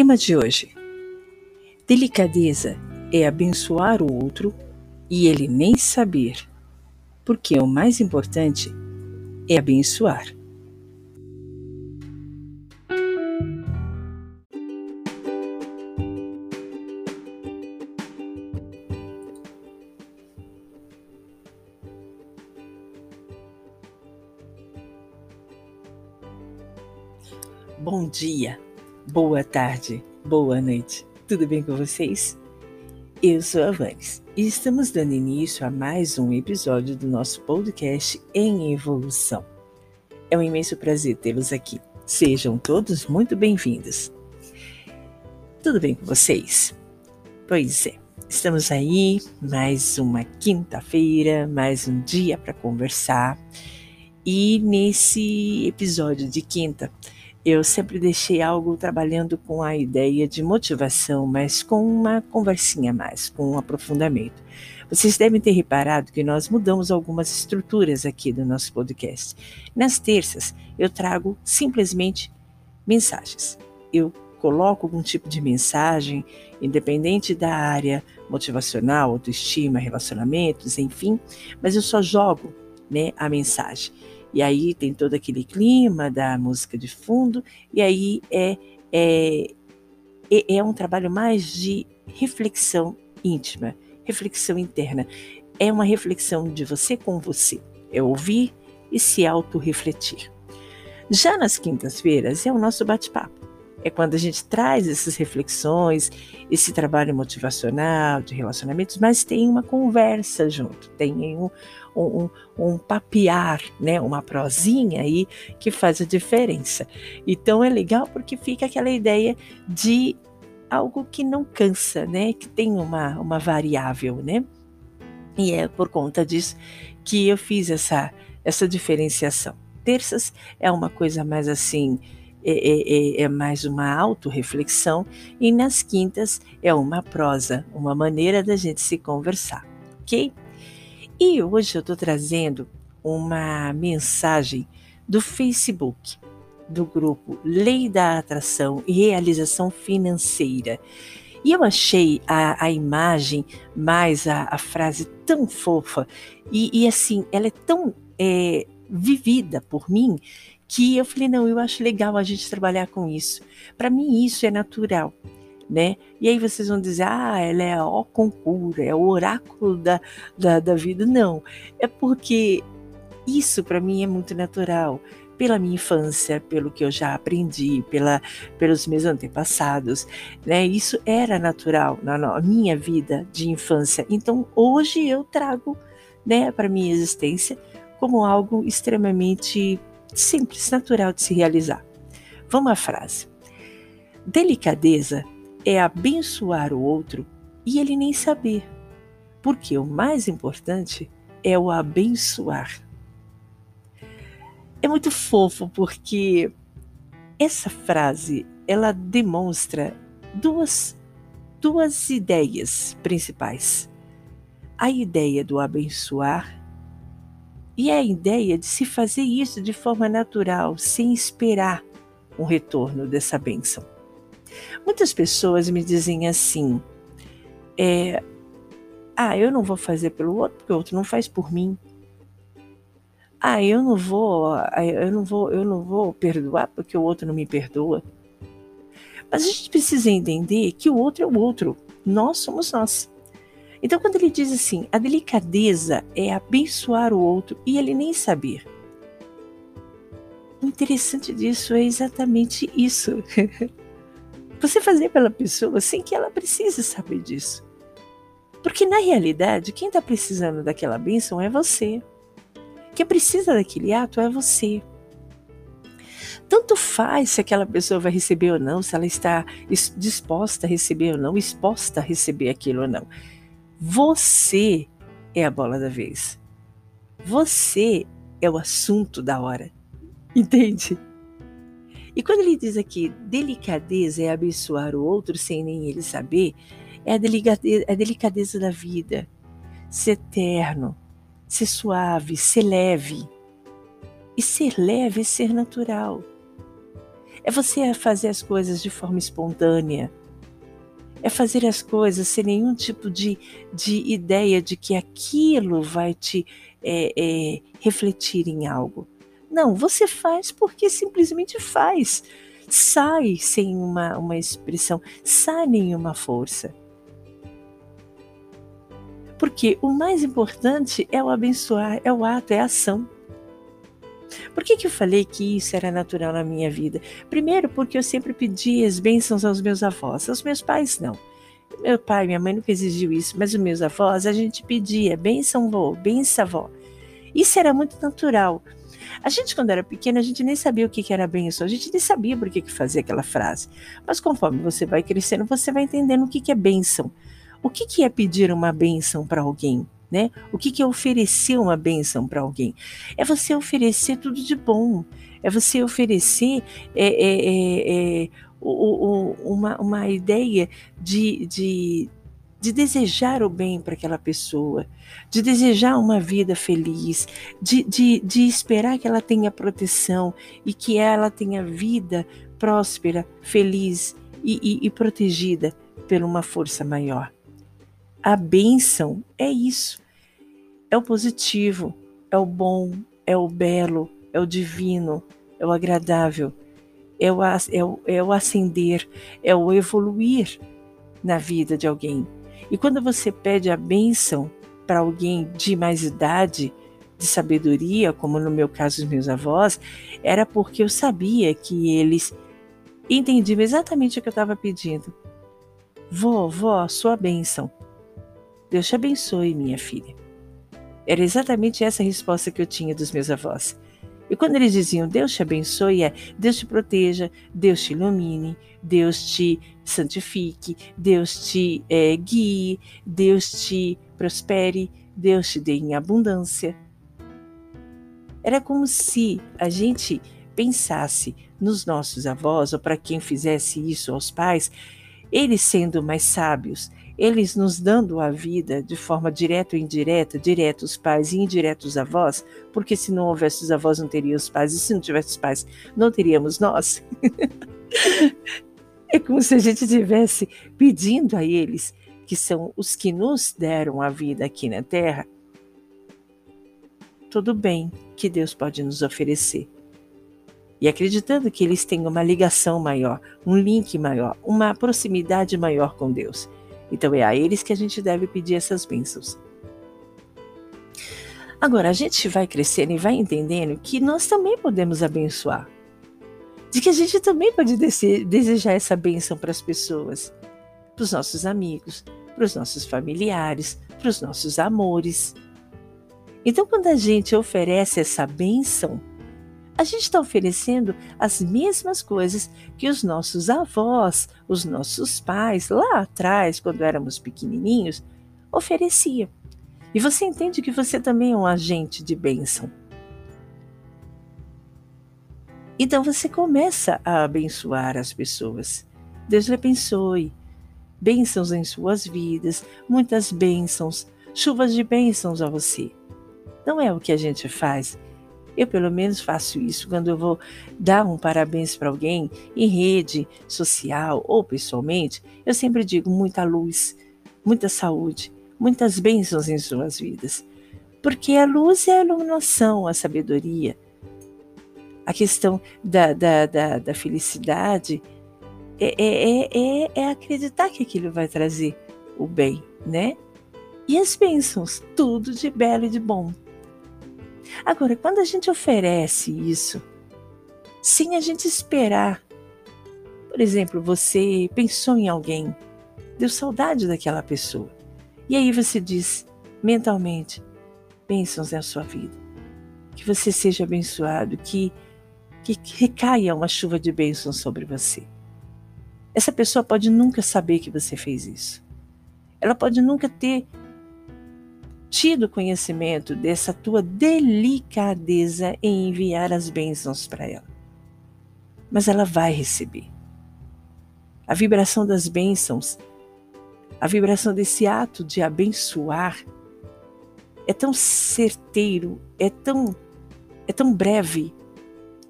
Tema de hoje: Delicadeza é abençoar o outro e ele nem saber, porque o mais importante é abençoar. Bom dia! Boa tarde, boa noite. Tudo bem com vocês? Eu sou a Vanes e estamos dando início a mais um episódio do nosso podcast em evolução. É um imenso prazer tê-los aqui. Sejam todos muito bem-vindos. Tudo bem com vocês? Pois é, estamos aí, mais uma quinta-feira, mais um dia para conversar. E nesse episódio de quinta, eu sempre deixei algo trabalhando com a ideia de motivação, mas com uma conversinha mais, com um aprofundamento. Vocês devem ter reparado que nós mudamos algumas estruturas aqui do nosso podcast. Nas terças, eu trago simplesmente mensagens. Eu coloco algum tipo de mensagem, independente da área motivacional, autoestima, relacionamentos, enfim, mas eu só jogo né, a mensagem. E aí tem todo aquele clima da música de fundo, e aí é, é, é, é um trabalho mais de reflexão íntima, reflexão interna. É uma reflexão de você com você. É ouvir e se auto-refletir. Já nas quintas-feiras é o nosso bate-papo. É quando a gente traz essas reflexões, esse trabalho motivacional, de relacionamentos, mas tem uma conversa junto, tem um, um, um, papear, né, uma prosinha aí que faz a diferença. Então é legal porque fica aquela ideia de algo que não cansa, né, que tem uma, uma variável, né? E é por conta disso que eu fiz essa, essa diferenciação. Terças é uma coisa mais assim, é, é, é, é mais uma autorreflexão, e nas quintas é uma prosa, uma maneira da gente se conversar, ok? E hoje eu estou trazendo uma mensagem do Facebook, do grupo Lei da Atração e Realização Financeira. E eu achei a, a imagem, mais a, a, frase tão fofa, e, e assim, ela é tão é, vivida por mim, que eu falei: não, eu acho legal a gente trabalhar com isso. Para mim, isso é natural né? E aí vocês vão dizer, ah, ela é a concura, é o oráculo da, da, da vida. Não, é porque isso para mim é muito natural pela minha infância, pelo que eu já aprendi, pela, pelos meus antepassados, né? Isso era natural na minha vida de infância. Então hoje eu trago, né, para minha existência como algo extremamente simples, natural de se realizar. Vamos à frase. Delicadeza é abençoar o outro e ele nem saber, porque o mais importante é o abençoar. É muito fofo porque essa frase ela demonstra duas, duas ideias principais. A ideia do abençoar e a ideia de se fazer isso de forma natural, sem esperar um retorno dessa bênção. Muitas pessoas me dizem assim: é, ah, eu não vou fazer pelo outro porque o outro não faz por mim. Ah, eu não vou, eu não vou, eu não vou perdoar porque o outro não me perdoa. Mas a gente precisa entender que o outro é o outro, nós somos nós. Então, quando ele diz assim, a delicadeza é abençoar o outro e ele nem saber. O interessante disso é exatamente isso. Você fazer pela pessoa sem que ela precise saber disso. Porque na realidade, quem está precisando daquela bênção é você. Quem precisa daquele ato é você. Tanto faz se aquela pessoa vai receber ou não, se ela está disposta a receber ou não, exposta a receber aquilo ou não. Você é a bola da vez. Você é o assunto da hora. Entende? E quando ele diz aqui, delicadeza é abençoar o outro sem nem ele saber, é a delicadeza, é a delicadeza da vida. Ser terno, ser suave, ser leve. E ser leve é ser natural. É você fazer as coisas de forma espontânea. É fazer as coisas sem nenhum tipo de, de ideia de que aquilo vai te é, é, refletir em algo. Não, você faz porque simplesmente faz. Sai sem uma, uma expressão, sai nenhuma força. Porque o mais importante é o abençoar, é o ato, é a ação. Por que, que eu falei que isso era natural na minha vida? Primeiro, porque eu sempre pedi as bênçãos aos meus avós, aos meus pais não. Meu pai, minha mãe nunca exigiu isso, mas os meus avós a gente pedia bênção vô, bênção avó. Isso era muito natural. A gente, quando era pequena, a gente nem sabia o que era bênção, a gente nem sabia por que, que fazia aquela frase. Mas conforme você vai crescendo, você vai entendendo o que, é bênção. O que, que é pedir uma bênção para alguém? Né? O que, que é oferecer uma bênção para alguém? É você oferecer tudo de bom, é você oferecer é, é, é, é o, o, uma, uma ideia de, de, de desejar o bem para aquela pessoa, de desejar uma vida feliz, de, de, de esperar que ela tenha proteção e que ela tenha vida próspera, feliz e, e, e protegida por uma força maior. A bênção é isso. É o positivo, é o bom, é o belo, é o divino, é o agradável, é o, é o, é o ascender, é o evoluir na vida de alguém. E quando você pede a bênção para alguém de mais idade, de sabedoria, como no meu caso os meus avós, era porque eu sabia que eles entendiam exatamente o que eu estava pedindo. Vó, vó, sua bênção. Deus te abençoe, minha filha. Era exatamente essa a resposta que eu tinha dos meus avós. E quando eles diziam Deus te abençoe, é Deus te proteja, Deus te ilumine, Deus te santifique, Deus te é, guie, Deus te prospere, Deus te dê em abundância. Era como se a gente pensasse nos nossos avós, ou para quem fizesse isso aos pais, eles sendo mais sábios, eles nos dando a vida de forma direta ou indireta, direto os pais e indireto os avós, porque se não houvesse os avós não teria os pais, e se não tivesse os pais não teríamos nós. é como se a gente estivesse pedindo a eles, que são os que nos deram a vida aqui na terra, todo bem que Deus pode nos oferecer. E acreditando que eles têm uma ligação maior, um link maior, uma proximidade maior com Deus. Então é a eles que a gente deve pedir essas bênçãos. Agora, a gente vai crescendo e vai entendendo que nós também podemos abençoar. De que a gente também pode desejar essa bênção para as pessoas, para os nossos amigos, para os nossos familiares, para os nossos amores. Então, quando a gente oferece essa bênção, a gente está oferecendo as mesmas coisas que os nossos avós, os nossos pais, lá atrás, quando éramos pequenininhos, ofereciam. E você entende que você também é um agente de bênção. Então você começa a abençoar as pessoas. Deus lhe abençoe. Bênçãos em suas vidas, muitas bênçãos, chuvas de bênçãos a você. Não é o que a gente faz eu, pelo menos, faço isso quando eu vou dar um parabéns para alguém em rede social ou pessoalmente. Eu sempre digo muita luz, muita saúde, muitas bênçãos em suas vidas. Porque a luz é a iluminação, a sabedoria. A questão da, da, da, da felicidade é, é, é, é acreditar que aquilo vai trazer o bem, né? E as bênçãos, tudo de belo e de bom. Agora, quando a gente oferece isso, sem a gente esperar, por exemplo, você pensou em alguém, deu saudade daquela pessoa, e aí você diz mentalmente: bênçãos na sua vida, que você seja abençoado, que que recaia uma chuva de bênçãos sobre você. Essa pessoa pode nunca saber que você fez isso. Ela pode nunca ter tido conhecimento dessa tua delicadeza em enviar as bênçãos para ela. Mas ela vai receber. A vibração das bênçãos, a vibração desse ato de abençoar é tão certeiro, é tão é tão breve,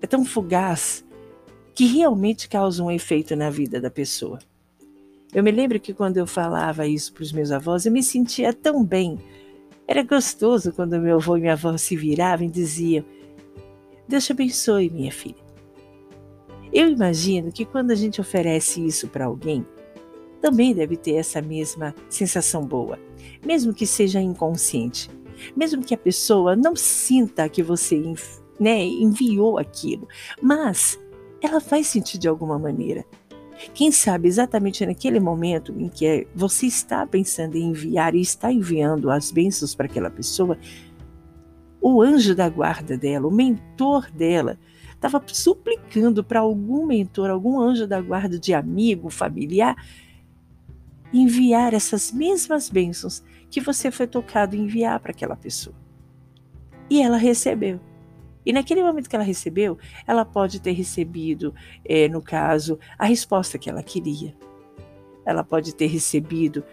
é tão fugaz que realmente causa um efeito na vida da pessoa. Eu me lembro que quando eu falava isso para os meus avós, eu me sentia tão bem. Era gostoso quando meu avô e minha avó se viravam e diziam: Deus te abençoe, minha filha. Eu imagino que quando a gente oferece isso para alguém, também deve ter essa mesma sensação boa, mesmo que seja inconsciente, mesmo que a pessoa não sinta que você né, enviou aquilo, mas ela vai sentir de alguma maneira. Quem sabe exatamente naquele momento em que você está pensando em enviar e está enviando as bênçãos para aquela pessoa, o anjo da guarda dela, o mentor dela, estava suplicando para algum mentor, algum anjo da guarda de amigo, familiar, enviar essas mesmas bênçãos que você foi tocado enviar para aquela pessoa. E ela recebeu. E naquele momento que ela recebeu, ela pode ter recebido, é, no caso, a resposta que ela queria. Ela pode ter recebido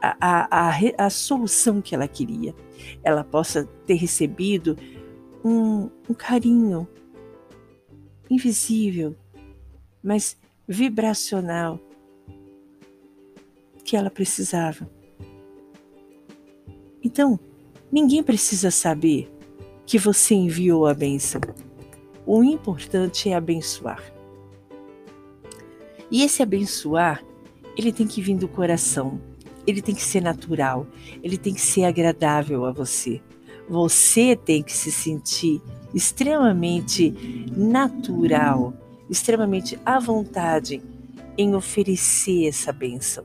a, a, a, a solução que ela queria. Ela possa ter recebido um, um carinho invisível, mas vibracional que ela precisava. Então, ninguém precisa saber que você enviou a bênção. O importante é abençoar. E esse abençoar, ele tem que vir do coração, ele tem que ser natural, ele tem que ser agradável a você. Você tem que se sentir extremamente natural, extremamente à vontade em oferecer essa bênção.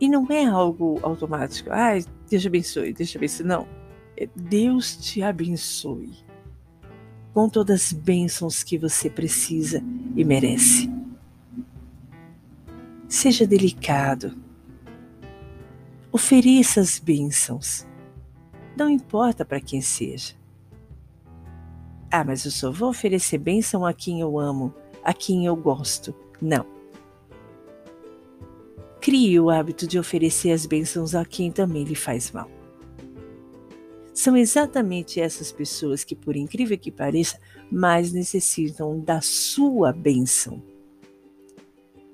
E não é algo automático. Ai, ah, Deus abençoe, Deus abençoe. Não Deus te abençoe com todas as bênçãos que você precisa e merece. Seja delicado. Ofereça as bênçãos. Não importa para quem seja. Ah, mas eu só vou oferecer bênção a quem eu amo, a quem eu gosto. Não. Crie o hábito de oferecer as bênçãos a quem também lhe faz mal. São exatamente essas pessoas que, por incrível que pareça, mais necessitam da sua bênção.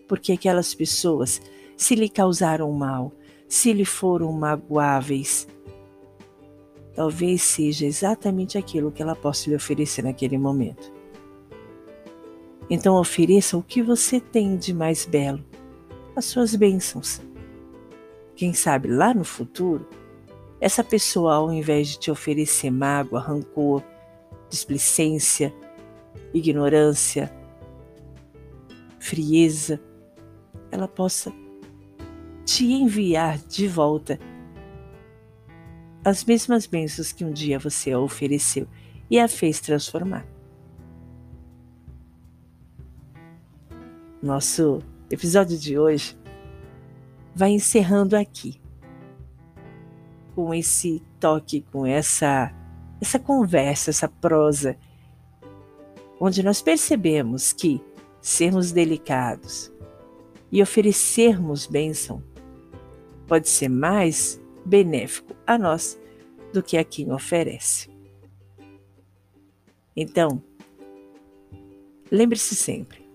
Porque aquelas pessoas, se lhe causaram mal, se lhe foram magoáveis, talvez seja exatamente aquilo que ela possa lhe oferecer naquele momento. Então ofereça o que você tem de mais belo, as suas bênçãos. Quem sabe lá no futuro essa pessoa, ao invés de te oferecer mágoa, rancor, displicência, ignorância, frieza, ela possa te enviar de volta as mesmas bênçãos que um dia você a ofereceu e a fez transformar. Nosso episódio de hoje vai encerrando aqui com esse toque, com essa essa conversa, essa prosa, onde nós percebemos que sermos delicados e oferecermos bênção pode ser mais benéfico a nós do que a quem oferece. Então, lembre-se sempre: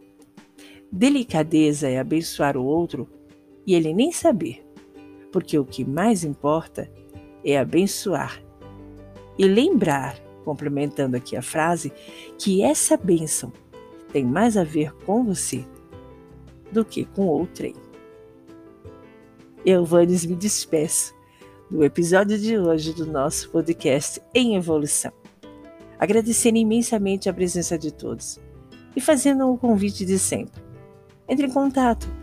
delicadeza é abençoar o outro e ele nem saber, porque o que mais importa é abençoar. E lembrar, complementando aqui a frase, que essa bênção tem mais a ver com você do que com outrem. Eu, Vanes, me despeço do episódio de hoje do nosso podcast Em Evolução. Agradecendo imensamente a presença de todos e fazendo o convite de sempre. Entre em contato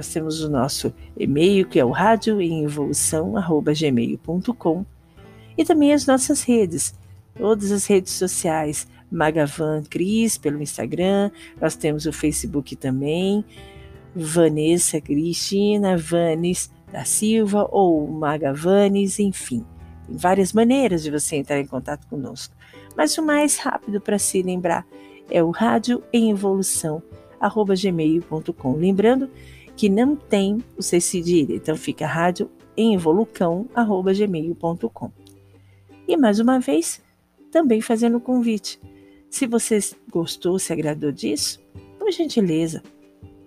nós temos o nosso e-mail, que é o radioemevolução.gmail.com e também as nossas redes, todas as redes sociais, Magavan Cris pelo Instagram, nós temos o Facebook também, Vanessa Cristina, Vanes da Silva ou Magavanes, enfim. Tem várias maneiras de você entrar em contato conosco. Mas o mais rápido para se lembrar é o rádio em evolução, arroba gmail.com. Lembrando que não tem o C cedilha, então fica rádio em evolucão, arroba gmail.com. E mais uma vez, também fazendo o convite. Se você gostou, se agradou disso, por gentileza,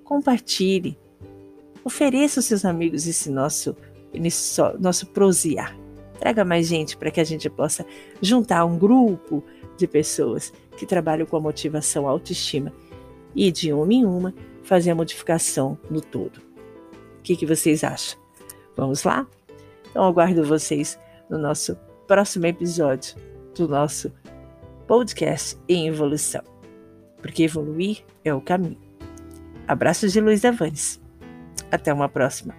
compartilhe, ofereça aos seus amigos esse nosso, esse nosso prosear. Traga mais gente para que a gente possa juntar um grupo de pessoas que trabalham com a motivação, a autoestima e de uma em uma fazer a modificação no todo. O que, que vocês acham? Vamos lá? Então aguardo vocês no nosso próximo episódio do nosso podcast em evolução, porque evoluir é o caminho. Abraços de Luiz Avanes. Até uma próxima.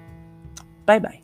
Bye bye.